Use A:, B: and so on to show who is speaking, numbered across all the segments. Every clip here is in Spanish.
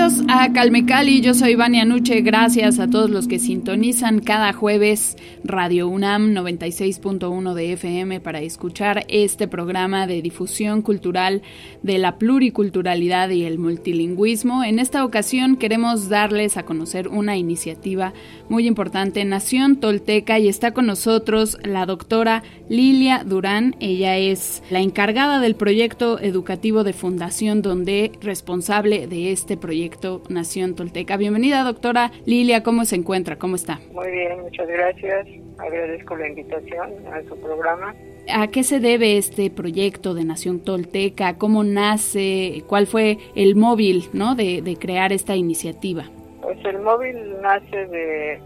A: Bienvenidos a Calme Cali, yo soy Vania Nuche, gracias a todos los que sintonizan cada jueves Radio UNAM 96.1 de FM para escuchar este programa de difusión cultural de la pluriculturalidad y el multilingüismo. En esta ocasión queremos darles a conocer una iniciativa muy importante, Nación Tolteca, y está con nosotros la doctora Lilia Durán, ella es la encargada del proyecto educativo de Fundación Donde, responsable de este proyecto Nación Tolteca. Bienvenida, doctora Lilia, ¿cómo se encuentra? ¿Cómo está?
B: Muy bien, muchas gracias. Agradezco la invitación a su programa.
A: ¿A qué se debe este proyecto de Nación Tolteca? ¿Cómo nace? ¿Cuál fue el móvil ¿no? de, de crear esta iniciativa?
B: Pues el móvil nace de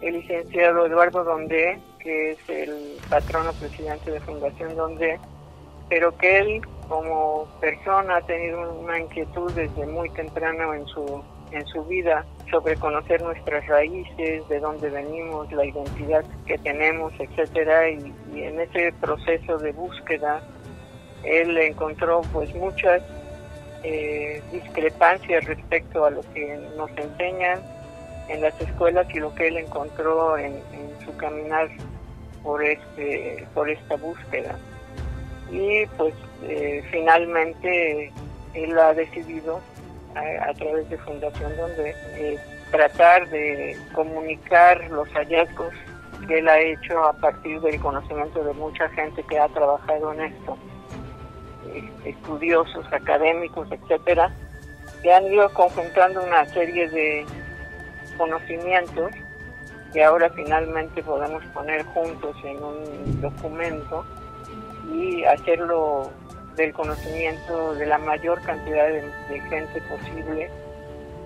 B: el licenciado Eduardo Donde, que es el patrono presidente de Fundación Donde, pero que él como persona ha tenido una inquietud desde muy temprano en su en su vida sobre conocer nuestras raíces, de dónde venimos, la identidad que tenemos, etcétera, y, en ese proceso de búsqueda él encontró pues muchas eh, discrepancias respecto a lo que nos enseñan en las escuelas y lo que él encontró en, en su caminar por este por esta búsqueda. Y pues eh, finalmente él ha decidido a, través de Fundación donde eh, tratar de comunicar los hallazgos que él ha hecho a partir del conocimiento de mucha gente que ha trabajado en esto, eh, estudiosos, académicos, etcétera, que han ido conjuntando una serie de conocimientos que ahora finalmente podemos poner juntos en un documento y hacerlo del conocimiento de la mayor cantidad de, gente posible,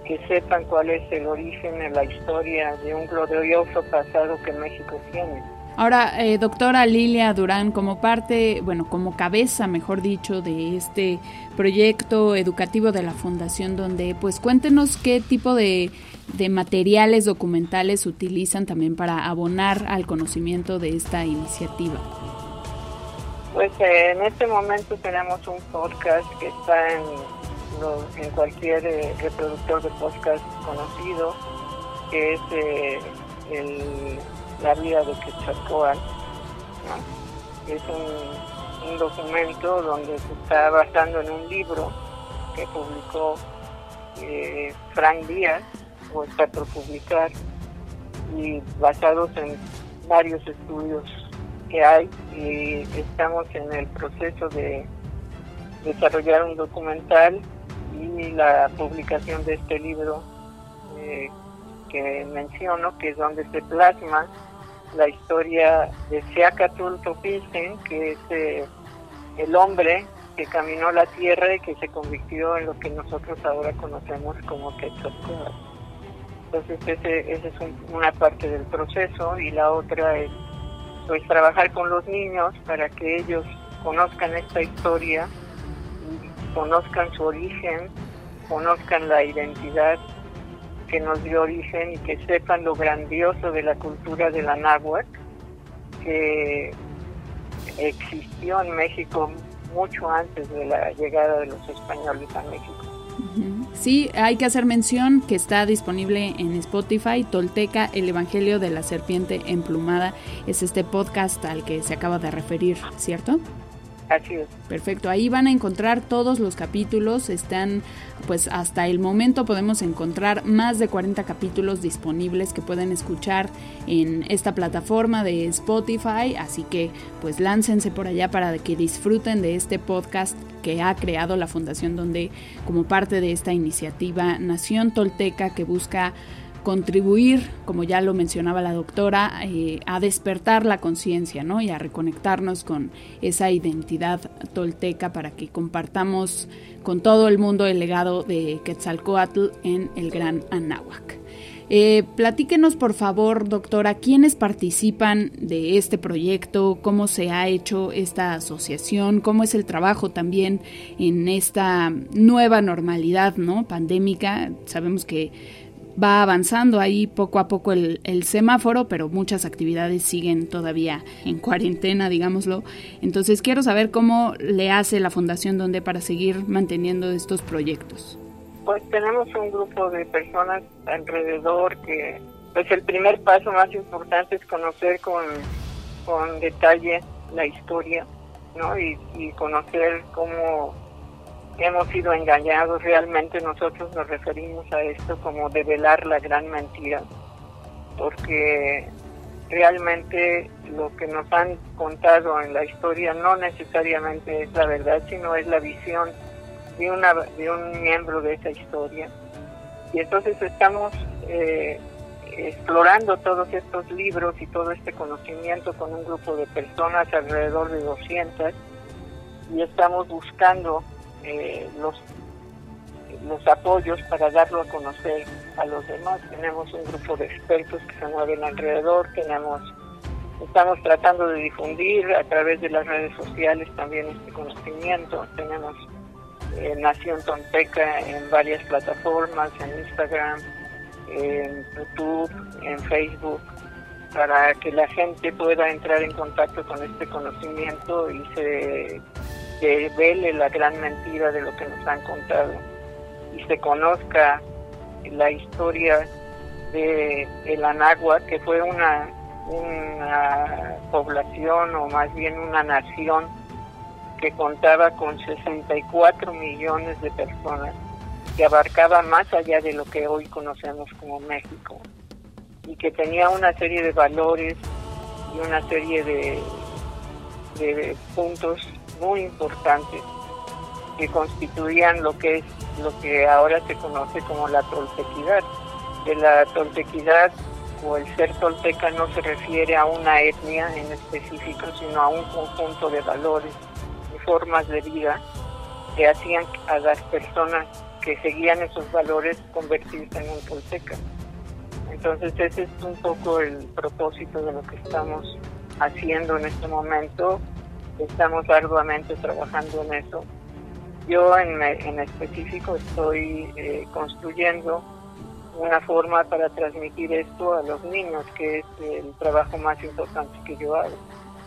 B: que sepan cuál es el origen en la historia de un glorioso pasado que México tiene.
A: Ahora, eh, doctora Lilia Durán, como parte, bueno, como cabeza, mejor dicho, de este proyecto educativo de la Fundación, donde, pues cuéntenos qué tipo de, de materiales documentales utilizan también para abonar al conocimiento de esta iniciativa.
B: Pues eh, en este momento tenemos un podcast que está en, en cualquier eh, reproductor de podcast conocido, que es eh, el, La vida de Quetzalcóatl. Es un, un documento donde se está basando en un libro que publicó Frank Díaz, o está por publicar, y basados en varios estudios hay y estamos en el proceso de desarrollar un documental y la publicación de este libro eh, que menciono, que es donde se plasma la historia de Seacatul Topilten, que es eh, el hombre que caminó la tierra y que se convirtió en lo que nosotros ahora conocemos como Quetzalcóatl. Entonces ese, esa es una parte del proceso y la otra es pues trabajar con los niños para que ellos conozcan esta historia, conozcan su origen, conozcan la identidad que nos dio origen y que sepan lo grandioso de la cultura de la náhuatl que existió en México mucho antes de la llegada de los españoles a México.
A: Sí, hay que hacer mención que está disponible en Spotify, Tolteca, el Evangelio de la Serpiente Emplumada. Es este podcast al que se acaba de referir, ¿cierto? Perfecto, ahí van a encontrar todos los capítulos, están pues hasta el momento podemos encontrar más de 40 capítulos disponibles que pueden escuchar en esta plataforma de Spotify, así que pues láncense por allá para que disfruten de este podcast que ha creado la Fundación donde como parte de esta iniciativa Nación Tolteca que busca contribuir, como ya lo mencionaba la doctora, eh, a despertar la conciencia ¿no? y a reconectarnos con esa identidad tolteca para que compartamos con todo el mundo el legado de Quetzalcoatl en el Gran Anáhuac. Eh, platíquenos, por favor, doctora, quiénes participan de este proyecto, cómo se ha hecho esta asociación, cómo es el trabajo también en esta nueva normalidad, ¿no? Pandémica. Sabemos que va avanzando ahí poco a poco el, semáforo, pero muchas actividades siguen todavía en cuarentena, digámoslo. Entonces quiero saber cómo le hace la Fundación Donde para seguir manteniendo estos proyectos.
B: Pues tenemos un grupo de personas alrededor que, pues el primer paso más importante es conocer con, con detalle la historia, ¿no? Y conocer cómo hemos sido engañados. Realmente nosotros nos referimos a esto como develar la gran mentira, porque realmente lo que nos han contado en la historia no necesariamente es la verdad, sino es la visión de, una, de un miembro de esa historia. Y entonces estamos eh, explorando todos estos libros y todo este conocimiento con un grupo de personas, alrededor de 200, y estamos buscando eh, los los apoyos para darlo a conocer a los demás. Tenemos un grupo de expertos que se mueven alrededor, tenemos estamos tratando de difundir a través de las redes sociales también este conocimiento. Tenemos eh, Nación Tonteca en varias plataformas, en Instagram, en YouTube, en Facebook, para que la gente pueda entrar en contacto con este conocimiento y se vele la gran mentira de lo que nos han contado y se conozca la historia de el Anagua, que fue una, una población o más bien una nación que contaba con 64 millones de personas, que abarcaba más allá de lo que hoy conocemos como México, y que tenía una serie de valores y una serie de, de puntos muy importantes que constituían lo que es lo que ahora se conoce como la toltequidad. De la toltequidad o el ser tolteca no se refiere a una etnia en específico, sino a un conjunto de valores formas de vida que hacían a las personas que seguían esos valores convertirse en un tolteca. Entonces ese es un poco el propósito de lo que estamos haciendo en este momento. Estamos arduamente trabajando en eso. Yo en, en específico estoy eh, construyendo una forma para transmitir esto a los niños, que es el trabajo más importante que yo hago.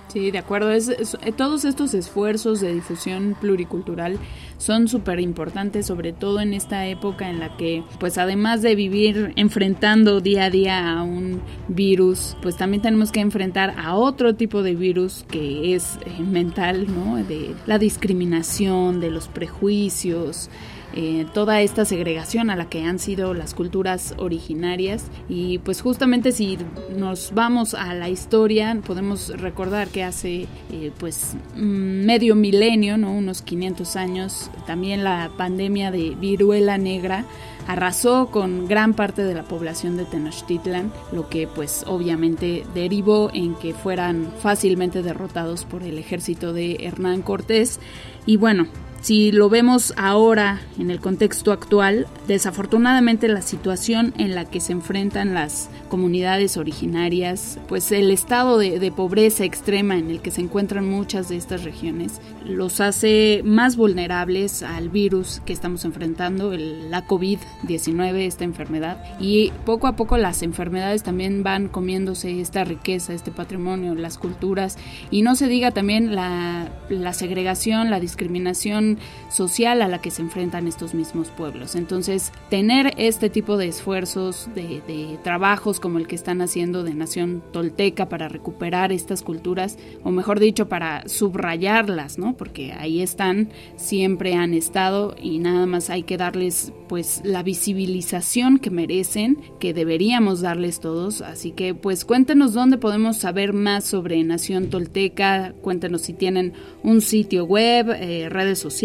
A: Sí, de acuerdo. Es, eh, todos estos esfuerzos de difusión pluricultural son súper importantes, sobre todo en esta época en la que, pues además de vivir enfrentando día a día a un virus, pues también tenemos que enfrentar a otro tipo de virus que es eh, mental, ¿no? De la discriminación, de los prejuicios, eh, toda esta segregación a la que han sido las culturas originarias y pues justamente si nos vamos a la historia podemos recordar que hace eh, pues mm, medio milenio, ¿no? unos 500 años, también la pandemia de viruela negra arrasó con gran parte de la población de Tenochtitlan, lo que pues obviamente derivó en que fueran fácilmente derrotados por el ejército de Hernán Cortés. Y bueno, si lo vemos ahora en el contexto actual, desafortunadamente la situación en la que se enfrentan las comunidades originarias, pues el estado de, pobreza extrema en el que se encuentran muchas de estas regiones, los hace más vulnerables al virus que estamos enfrentando, el, la COVID-19, esta enfermedad. Y poco a poco las enfermedades también van comiéndose esta riqueza, este patrimonio, las culturas. Y no se diga también la, la segregación, la discriminación social a la que se enfrentan estos mismos pueblos. Entonces, tener este tipo de esfuerzos, de, trabajos como el que están haciendo de Nación Tolteca para recuperar estas culturas, o mejor dicho, para subrayarlas, ¿no? Porque ahí están, siempre han estado y nada más hay que darles pues la visibilización que merecen, que deberíamos darles todos. Así que pues cuéntenos dónde podemos saber más sobre Nación Tolteca, cuéntenos si tienen un sitio web, eh, redes sociales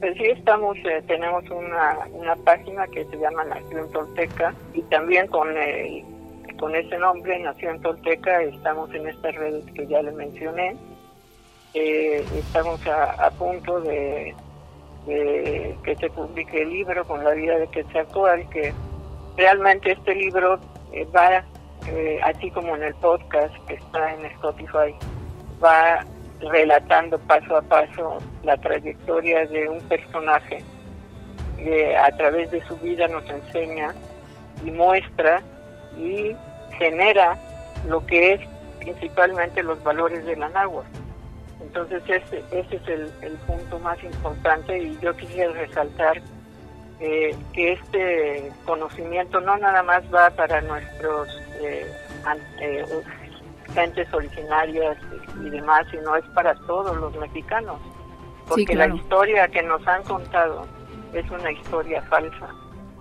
B: Pues sí, estamos, eh, tenemos una, una página que se llama Nación Tolteca y también con el, con ese nombre, Nación Tolteca, estamos en estas redes que ya le mencioné. Eh, estamos a, punto de, que se publique el libro con la vida de Quetzalcoatl, que realmente este libro eh, va, así como en el podcast que está en Spotify, va relatando paso a paso la trayectoria de un personaje que a través de su vida nos enseña y muestra y genera lo que es principalmente los valores de la. Entonces ese, ese es el, punto más importante y yo quisiera resaltar eh, que este conocimiento no nada más va para nuestros eh, eh, gentes originarias y demás, sino es para todos los mexicanos. Porque la historia que nos han contado es una historia falsa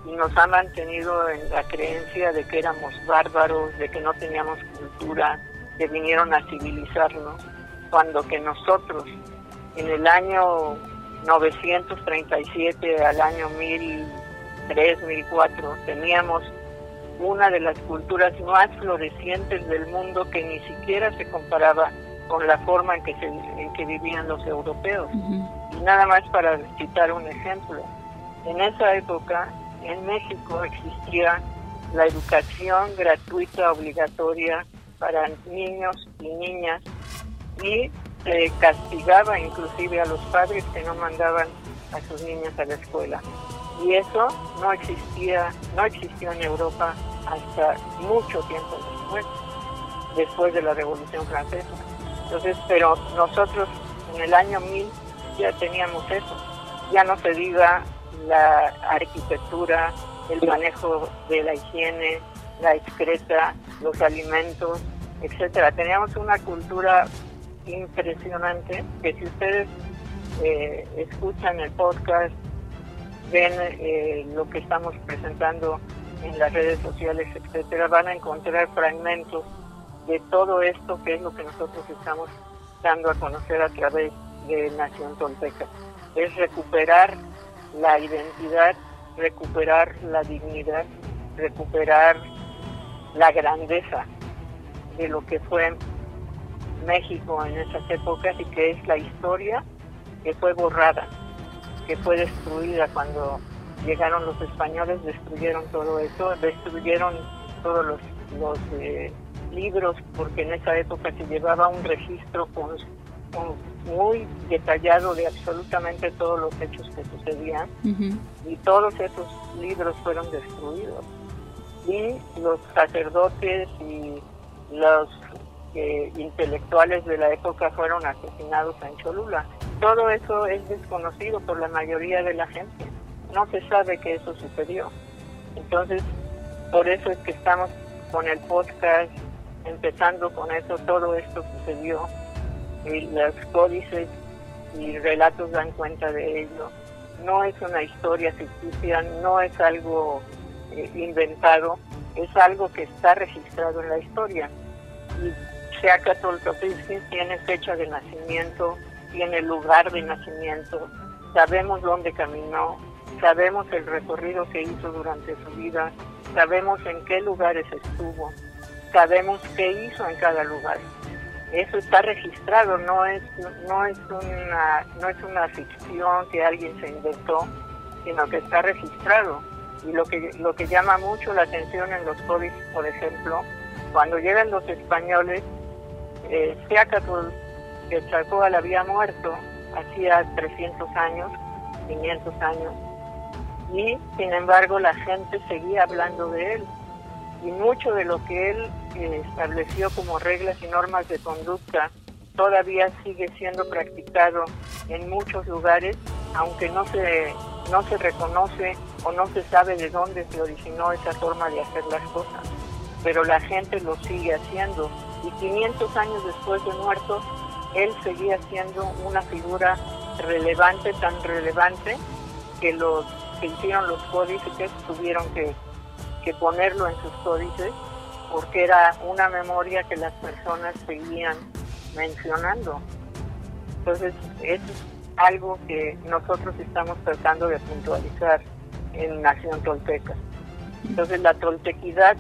B: y nos ha mantenido en la creencia de que éramos bárbaros, de que no teníamos cultura, que vinieron a civilizarnos, cuando que nosotros en el año 937 al año 1003, 1004 teníamos una de las culturas más florecientes del mundo que ni siquiera se comparaba con la forma en que, se, en que vivían los europeos. Y nada más para citar un ejemplo, en esa época en México existía la educación gratuita obligatoria para niños y niñas y se castigaba inclusive a los padres que no mandaban a sus niñas a la escuela y eso no existía, no existió en Europa hasta mucho tiempo después, después de la Revolución Francesa. Entonces, pero nosotros en el año 1000 ya teníamos eso, ya no se diga la arquitectura, el manejo de la higiene, la excreta, los alimentos, etcétera. Teníamos una cultura impresionante que si ustedes eh, escuchan el podcast ven eh, lo que estamos presentando en las redes sociales, etcétera, van a encontrar fragmentos de todo esto que es lo que nosotros estamos dando a conocer a través de Nación Tolteca. Es recuperar la identidad, recuperar la dignidad, recuperar la grandeza de lo que fue México en esas épocas y que es la historia que fue borrada que fue destruida cuando llegaron los españoles, destruyeron todo eso, destruyeron todos los, los eh, libros, porque en esa época se llevaba un registro con, muy detallado de absolutamente todos los hechos que sucedían, y todos esos libros fueron destruidos. Y los sacerdotes y los eh, intelectuales de la época fueron asesinados en Cholula todo eso es desconocido por la mayoría de la gente. No se sabe que eso sucedió. Entonces, por eso es que estamos con el podcast, empezando con eso, todo esto sucedió. Y los códices y relatos dan cuenta de ello. No es una historia ficticia, no es algo eh, inventado, es algo que está registrado en la historia. Y Seaca tiene fecha de nacimiento, tiene lugar de nacimiento, sabemos dónde caminó, sabemos el recorrido que hizo durante su vida, sabemos en qué lugares estuvo, sabemos qué hizo en cada lugar. Eso está registrado, no es no es una no es una ficción que alguien se inventó, sino que está registrado. Y lo que lo que llama mucho la atención en los códices, por ejemplo, cuando llegan los españoles, eh, que Charcoal había muerto hacía 300 años, 500 años, y sin embargo la gente seguía hablando de él. Y mucho de lo que él eh, estableció como reglas y normas de conducta todavía sigue siendo practicado en muchos lugares, aunque no se, no se reconoce o no se sabe de dónde se originó esa forma de hacer las cosas. Pero la gente lo sigue haciendo. Y 500 años después de muerto, él seguía siendo una figura relevante, tan relevante, que los que hicieron los códices tuvieron que, ponerlo en sus códices porque era una memoria que las personas seguían mencionando. Entonces, es algo que nosotros estamos tratando de puntualizar en Nación Tolteca. Entonces la toltequidad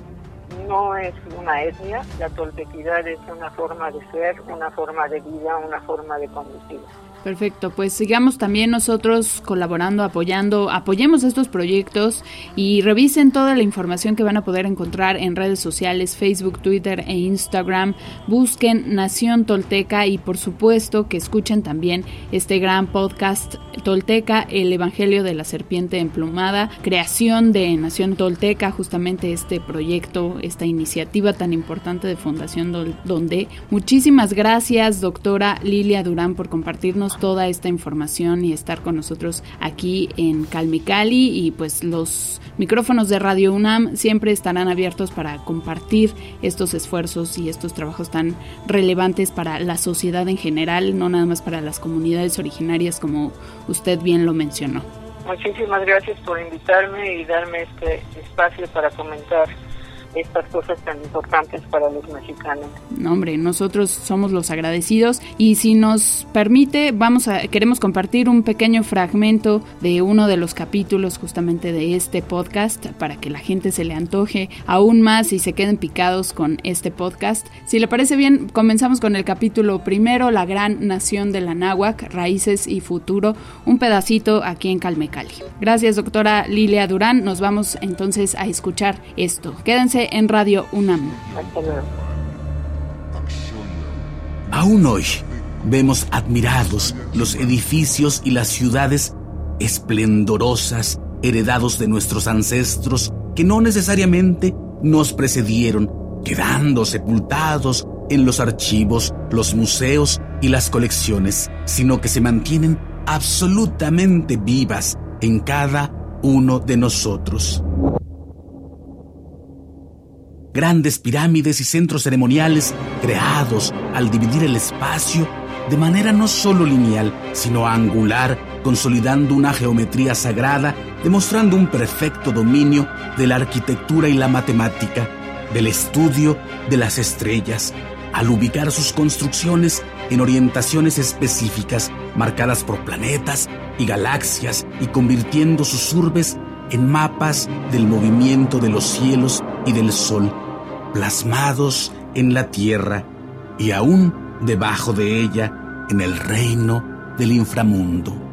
B: no es una etnia, la toltequidad es una forma de ser, una forma de vida, una forma de conducir.
A: Perfecto, pues sigamos también nosotros colaborando, apoyando, apoyemos estos proyectos y revisen toda la información que van a poder encontrar en redes sociales, Facebook, Twitter e Instagram. Busquen Nación Tolteca y por supuesto que escuchen también este gran podcast Tolteca, el Evangelio de la Serpiente Emplumada, creación de Nación Tolteca, justamente este proyecto, esta iniciativa tan importante de Fundación Donde. Muchísimas gracias, doctora Lilia Durán, por compartirnos toda esta información y estar con nosotros aquí en Calmicali y pues los micrófonos de Radio UNAM siempre estarán abiertos para compartir estos esfuerzos y estos trabajos tan relevantes para la sociedad en general, no nada más para las comunidades originarias como usted bien lo mencionó.
B: Muchísimas gracias por invitarme y darme este espacio para comentar estas cosas tan importantes para los mexicanos.
A: No, hombre, nosotros somos los agradecidos y si nos permite, vamos a queremos compartir un pequeño fragmento de uno de los capítulos justamente de este podcast para que la gente se le antoje aún más y se queden picados con este podcast. Si le parece bien, comenzamos con el capítulo primero, La gran nación de la náhuac, raíces y futuro, un pedacito aquí en Calmecali. Gracias, doctora Lilia Durán. Nos vamos entonces a escuchar esto. Quédense en Radio UNAM.
C: Aún hoy vemos admirados los edificios y las ciudades esplendorosas heredados de nuestros ancestros que no necesariamente nos precedieron, quedando sepultados en los archivos, los museos y las colecciones, sino que se mantienen absolutamente vivas en cada uno de nosotros grandes pirámides y centros ceremoniales creados al dividir el espacio de manera no solo lineal, sino angular, consolidando una geometría sagrada, demostrando un perfecto dominio de la arquitectura y la matemática, del estudio de las estrellas, al ubicar sus construcciones en orientaciones específicas marcadas por planetas y galaxias y convirtiendo sus urbes en mapas del movimiento de los cielos y del sol plasmados en la tierra y aún debajo de ella en el reino del inframundo.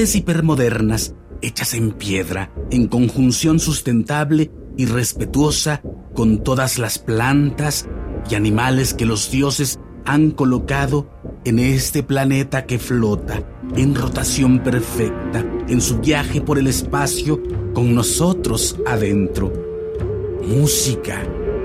C: Hipermodernas hechas en piedra, en conjunción sustentable y respetuosa con todas las plantas y animales que los dioses han colocado en este planeta que flota en rotación perfecta en su viaje por el espacio con nosotros adentro. Música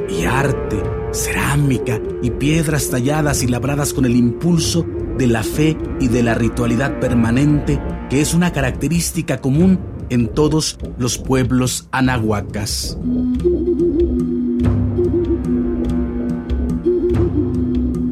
C: y arte, cerámica y piedras talladas y labradas con el impulso de la fe y de la ritualidad permanente que es una característica común en todos los pueblos anahuacas.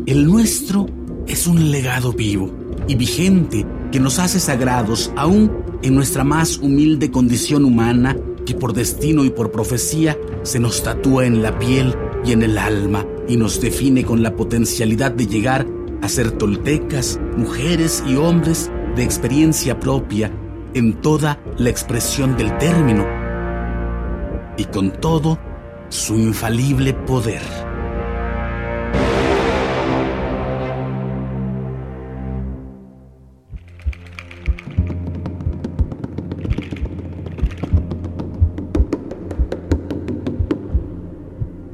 C: El nuestro es un legado vivo y vigente que nos hace sagrados aún en nuestra más humilde condición humana que por destino y por profecía se nos tatúa en la piel y en el alma y nos define con la potencialidad de llegar a ser toltecas, mujeres y hombres de experiencia propia en toda la expresión del término y con todo su infalible poder.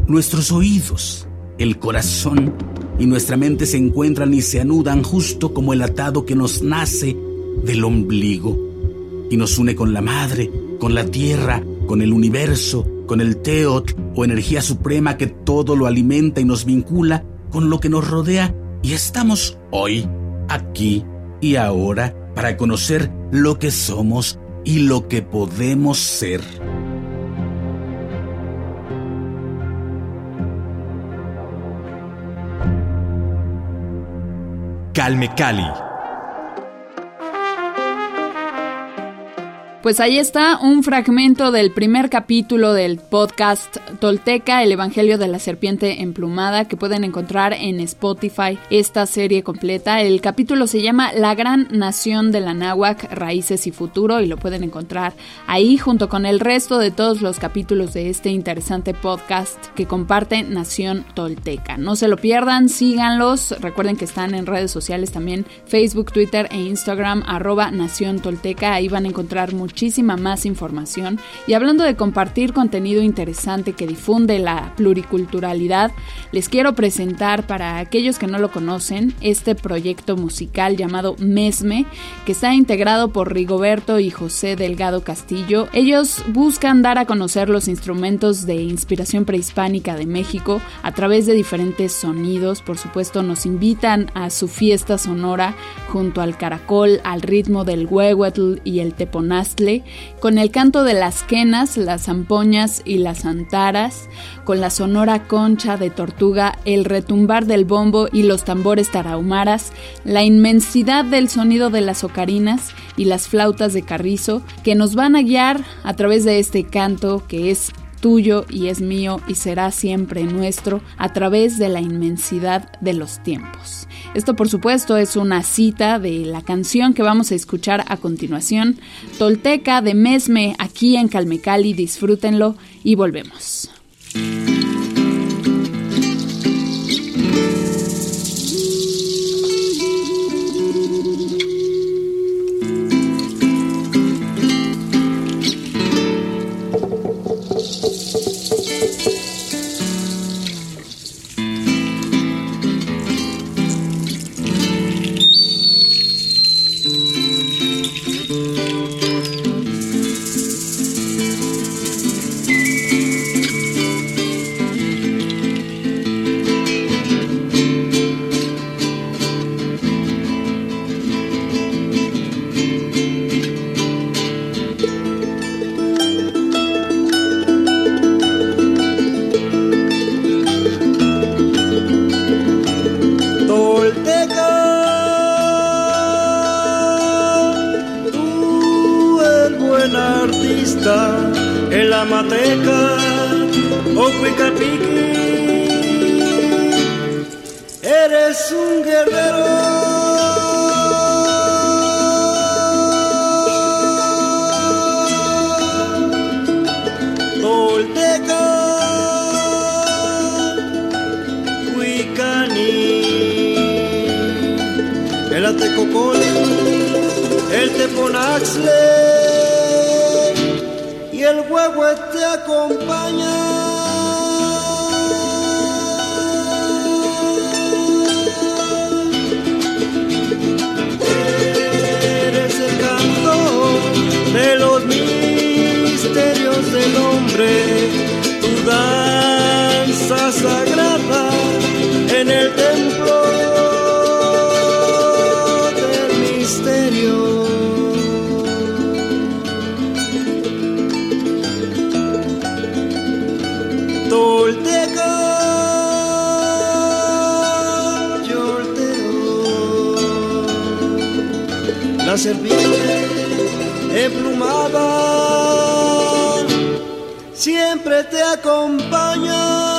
C: Nuestros oídos, el corazón y nuestra mente se encuentran y se anudan justo como el atado que nos nace del ombligo y nos une con la madre, con la tierra, con el universo, con el teot o energía suprema que todo lo alimenta y nos vincula con lo que nos rodea y estamos hoy, aquí y ahora para conocer lo que somos y lo que podemos ser.
D: Calme Cali.
A: Pues ahí está un fragmento del primer capítulo del podcast Tolteca, el Evangelio de la Serpiente Emplumada, que pueden encontrar en Spotify esta serie completa. El capítulo se llama La Gran Nación de la Náhuac, Raíces y Futuro, y lo pueden encontrar ahí junto con el resto de todos los capítulos de este interesante podcast que comparte Nación Tolteca. No se lo pierdan, síganlos. Recuerden que están en redes sociales también, Facebook, Twitter e Instagram, arroba Nación Tolteca. Ahí van a encontrar muchísima más información. Y hablando de compartir contenido interesante que difunde la pluriculturalidad, les quiero presentar para aquellos que no lo conocen este proyecto musical llamado Mesme, que está integrado por Rigoberto y José Delgado Castillo. Ellos buscan dar a conocer los instrumentos de inspiración prehispánica de México a través de diferentes sonidos. Por supuesto, nos invitan a su fiesta sonora junto al caracol, al ritmo del huehuetl y el con el canto de las quenas, las zampoñas y las antaras, con la sonora concha de tortuga, el retumbar del bombo y los tambores tarahumaras, la inmensidad del sonido de las ocarinas y las flautas de carrizo, que nos van a guiar a través de este canto que es tuyo y es mío y será siempre nuestro a través de la inmensidad de los tiempos. Esto por supuesto es una cita de la canción que vamos a escuchar a continuación, Tolteca de Mesme aquí en Calmecali, disfrútenlo y volvemos.
E: Bye. la serpiente emplumada siempre te acompaña.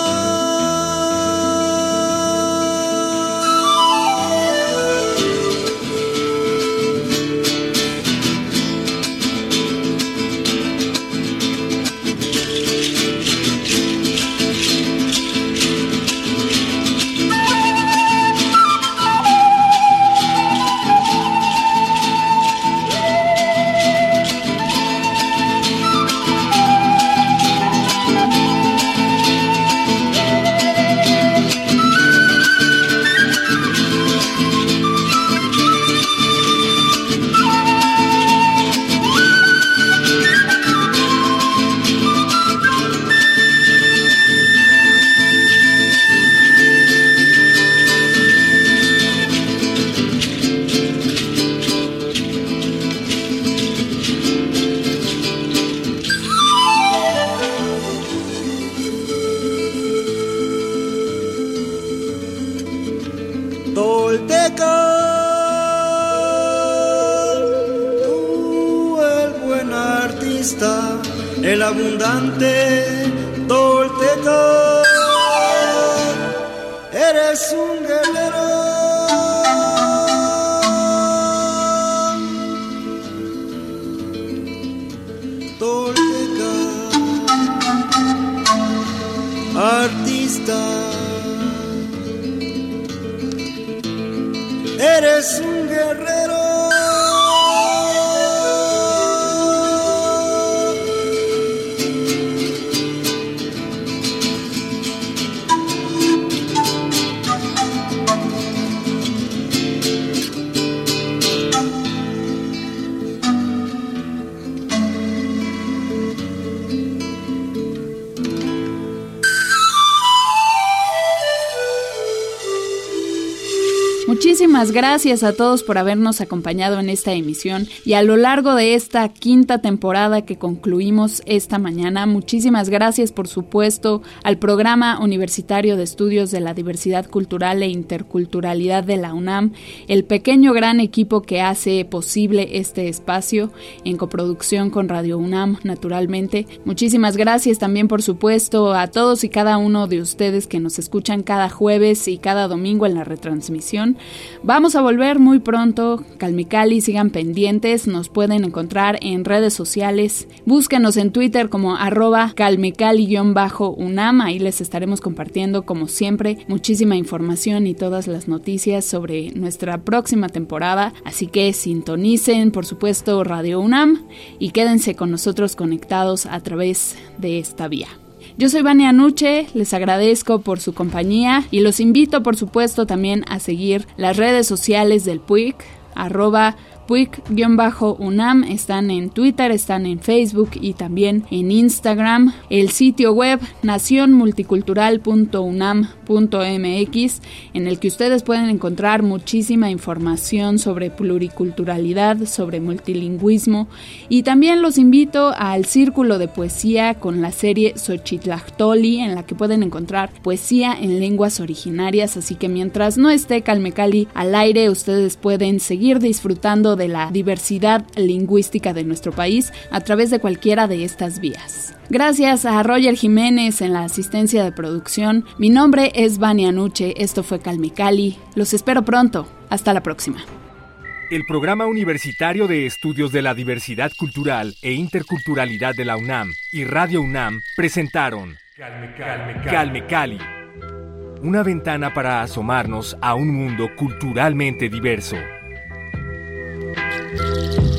E: Eres
A: Gracias a todos por habernos acompañado en esta emisión y a lo largo de esta quinta temporada que concluimos esta mañana. Muchísimas gracias, por supuesto, al Programa Universitario de Estudios de la Diversidad Cultural e Interculturalidad de la UNAM, el pequeño gran equipo que hace posible este espacio en coproducción con Radio UNAM, naturalmente. Muchísimas gracias también, por supuesto, a todos y cada uno de ustedes que nos escuchan cada jueves y cada domingo en la retransmisión. Vamos a volver muy pronto. Calmicali, sigan pendientes. Nos pueden encontrar en redes sociales. Búsquenos en Twitter como arroba calmicali-unam. Ahí les estaremos compartiendo, como siempre, muchísima información y todas las noticias sobre nuestra próxima temporada. Así que sintonicen, por supuesto, Radio UNAM y quédense con nosotros conectados a través de esta vía. Yo soy Vania Nuche, les agradezco por su compañía y los invito por supuesto también a seguir las redes sociales del PUIC, arroba PUIC-UNAM están en Twitter, están en Facebook y también en Instagram. El sitio web nacionmulticultural.unam.mx en el que ustedes pueden encontrar muchísima información sobre pluriculturalidad, sobre multilingüismo y también los invito al círculo de poesía con la serie Xochitlactoli en la que pueden encontrar poesía en lenguas originarias, así que mientras no esté Calmecali al aire ustedes pueden seguir disfrutando de la diversidad lingüística de nuestro país a través de cualquiera de estas vías. Gracias a Roger Jiménez en la asistencia de producción. Mi nombre es Vania Nuche, esto fue Calmicali. Los espero pronto. Hasta la próxima.
D: El Programa Universitario de Estudios de la Diversidad Cultural e Interculturalidad de la UNAM y Radio UNAM presentaron Calme Cali, una ventana para asomarnos a un mundo culturalmente diverso. Música